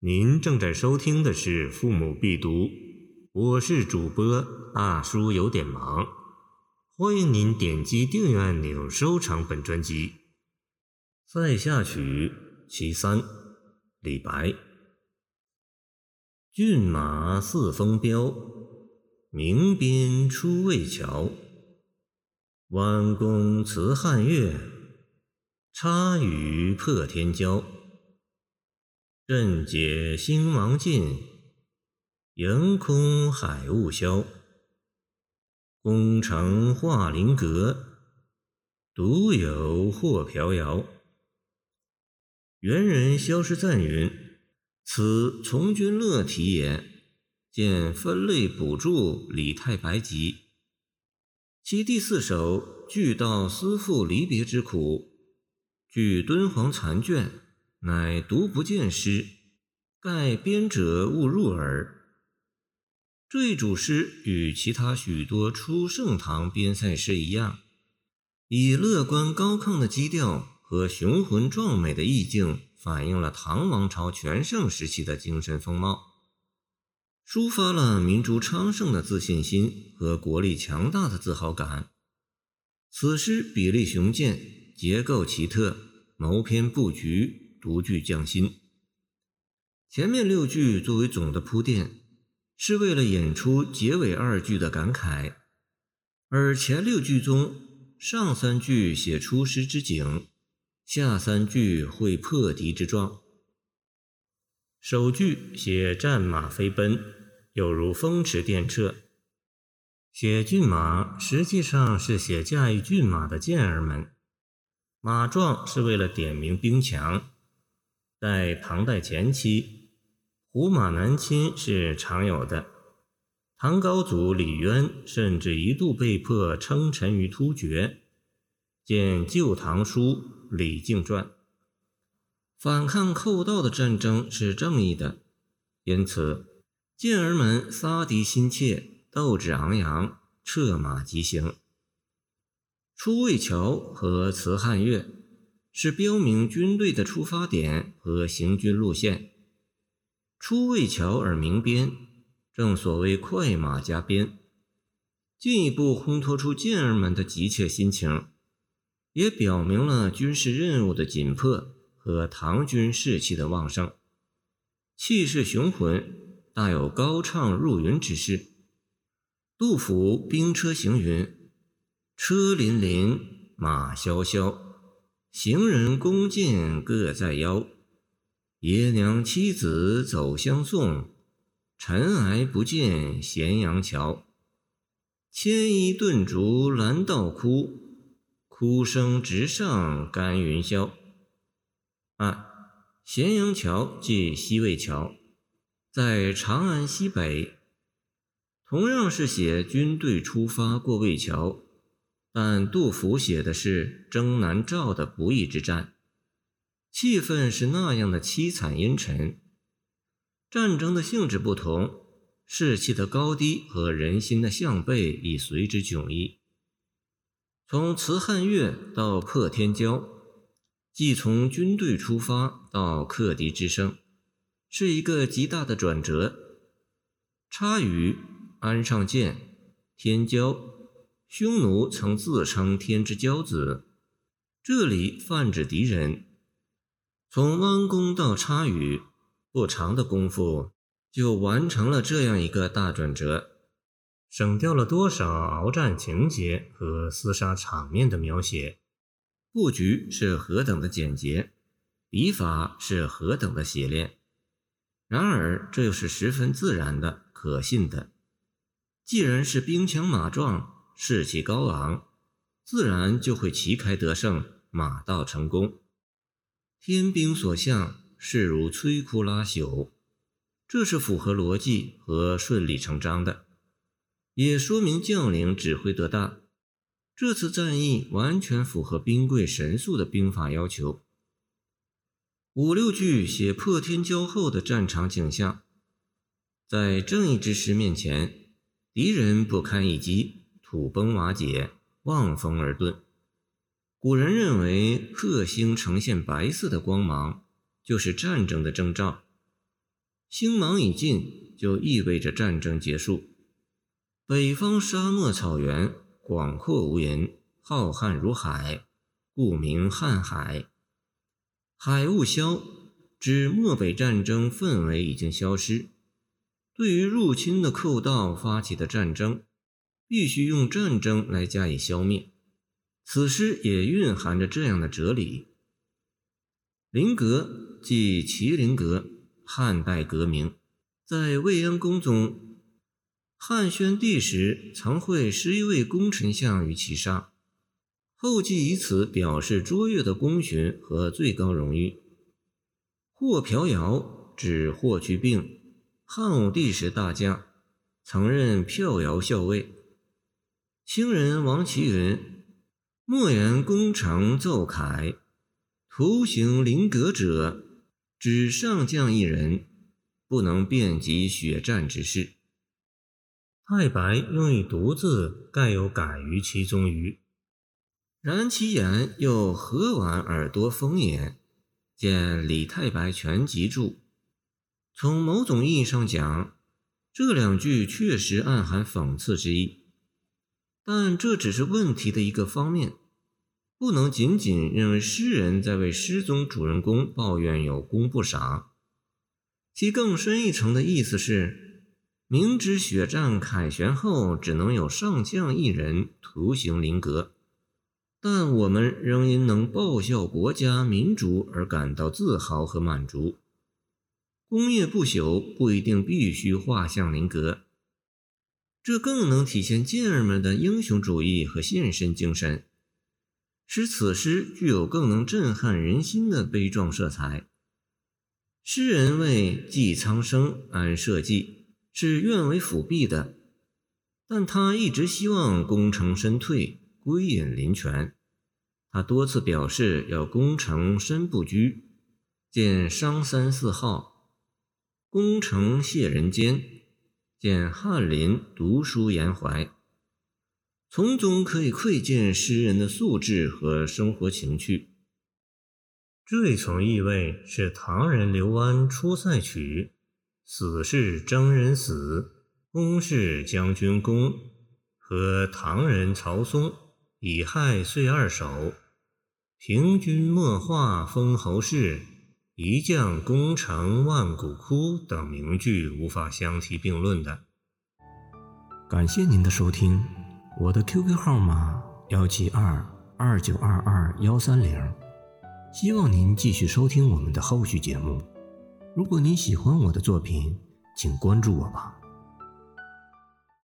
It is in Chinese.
您正在收听的是《父母必读》，我是主播大叔，有点忙。欢迎您点击订阅按钮，收藏本专辑。《塞下曲·其三》李白：骏马似风飙，鸣鞭出渭桥。弯弓辞汉月，插羽破天骄。阵解兴芒尽，盈空海雾消。宫城画林阁，独有霍飘摇。元人萧师赞云：“此从军乐题也。”见分类补注《李太白集》。其第四首俱道思妇离别之苦，据敦煌残卷。乃独不见诗，盖编者误入耳。这一组诗与其他许多初盛唐边塞诗一样，以乐观高亢的基调和雄浑壮美的意境，反映了唐王朝全盛时期的精神风貌，抒发了民族昌盛的自信心和国力强大的自豪感。此诗比例雄健，结构奇特，谋篇布局。独具匠心。前面六句作为总的铺垫，是为了演出结尾二句的感慨；而前六句中，上三句写出师之景，下三句绘破敌之状。首句写战马飞奔，有如风驰电掣；写骏马，实际上是写驾驭骏马的健儿们。马壮是为了点明兵强。在唐代前期，胡马南侵是常有的。唐高祖李渊甚至一度被迫称臣于突厥。见《旧唐书·李靖传》。反抗寇盗的战争是正义的，因此健儿们杀敌心切，斗志昂扬，策马疾行。出渭桥和辞汉岳。是标明军队的出发点和行军路线。出渭桥而鸣鞭，正所谓快马加鞭，进一步烘托出健儿们的急切心情，也表明了军事任务的紧迫和唐军士气的旺盛，气势雄浑，大有高唱入云之势。杜甫《兵车行》云：“车辚辚，马萧萧。”行人弓箭各在腰，爷娘妻子走相送，尘埃不见咸阳桥。牵衣顿足拦道哭，哭声直上干云霄。二，咸阳桥即西魏桥，在长安西北，同样是写军队出发过魏桥。但杜甫写的是征南诏的不义之战，气氛是那样的凄惨阴沉。战争的性质不同，士气的高低和人心的向背已随之迥异。从辞汉岳到破天骄，即从军队出发到克敌制胜，是一个极大的转折。插羽，安上箭，天骄。匈奴曾自称天之骄子，这里泛指敌人。从弯弓到插羽，不长的功夫就完成了这样一个大转折，省掉了多少鏖战情节和厮杀场面的描写。布局是何等的简洁，笔法是何等的洗练。然而，这又是十分自然的、可信的。既然是兵强马壮。士气高昂，自然就会旗开得胜，马到成功。天兵所向，势如摧枯拉朽，这是符合逻辑和顺理成章的，也说明将领指挥得当。这次战役完全符合兵贵神速的兵法要求。五六句写破天骄后的战场景象，在正义之师面前，敌人不堪一击。土崩瓦解，望风而遁。古人认为，鹤星呈现白色的光芒，就是战争的征兆。星芒已尽，就意味着战争结束。北方沙漠草原广阔无垠，浩瀚如海，故名瀚海。海雾消，指漠北战争氛围已经消失。对于入侵的寇盗发起的战争，必须用战争来加以消灭。此诗也蕴含着这样的哲理。麟阁即麒麟阁，汉代阁名，在未央宫中，汉宣帝时曾会十一位功臣相于其上，后继以此表示卓越的功勋和最高荣誉。霍瓢尧指霍去病，汉武帝时大将，曾任票摇校尉。清人王其云。莫言功成奏凯，图形麟阁者，只上将一人，不能遍及血战之事。太白用以独字，盖有改于其中于。然其言又何婉耳多风言？见《李太白全集注》。从某种意义上讲，这两句确实暗含讽刺之意。但这只是问题的一个方面，不能仅仅认为诗人在为失踪主人公抱怨有功不赏。其更深一层的意思是，明知血战凯旋后只能有上将一人图形麟阁，但我们仍因能报效国家民族而感到自豪和满足。功业不朽不一定必须画像麟阁。这更能体现健儿们的英雄主义和献身精神，使此诗具有更能震撼人心的悲壮色彩。诗人为济苍生安社稷，是愿为辅弼的，但他一直希望功成身退，归隐林泉。他多次表示要功成身不居，见《商三四号》，功成谢人间。见翰林读书言怀，从中可以窥见诗人的素质和生活情趣。这一层意味是唐人刘安《出塞曲》：“死是征人死，功是将军功。”和唐人曹松《乙亥岁二首》：“平君莫话封侯事。”一将功成万骨枯等名句无法相提并论的。感谢您的收听，我的 QQ 号码幺七二二九二二幺三零，希望您继续收听我们的后续节目。如果您喜欢我的作品，请关注我吧。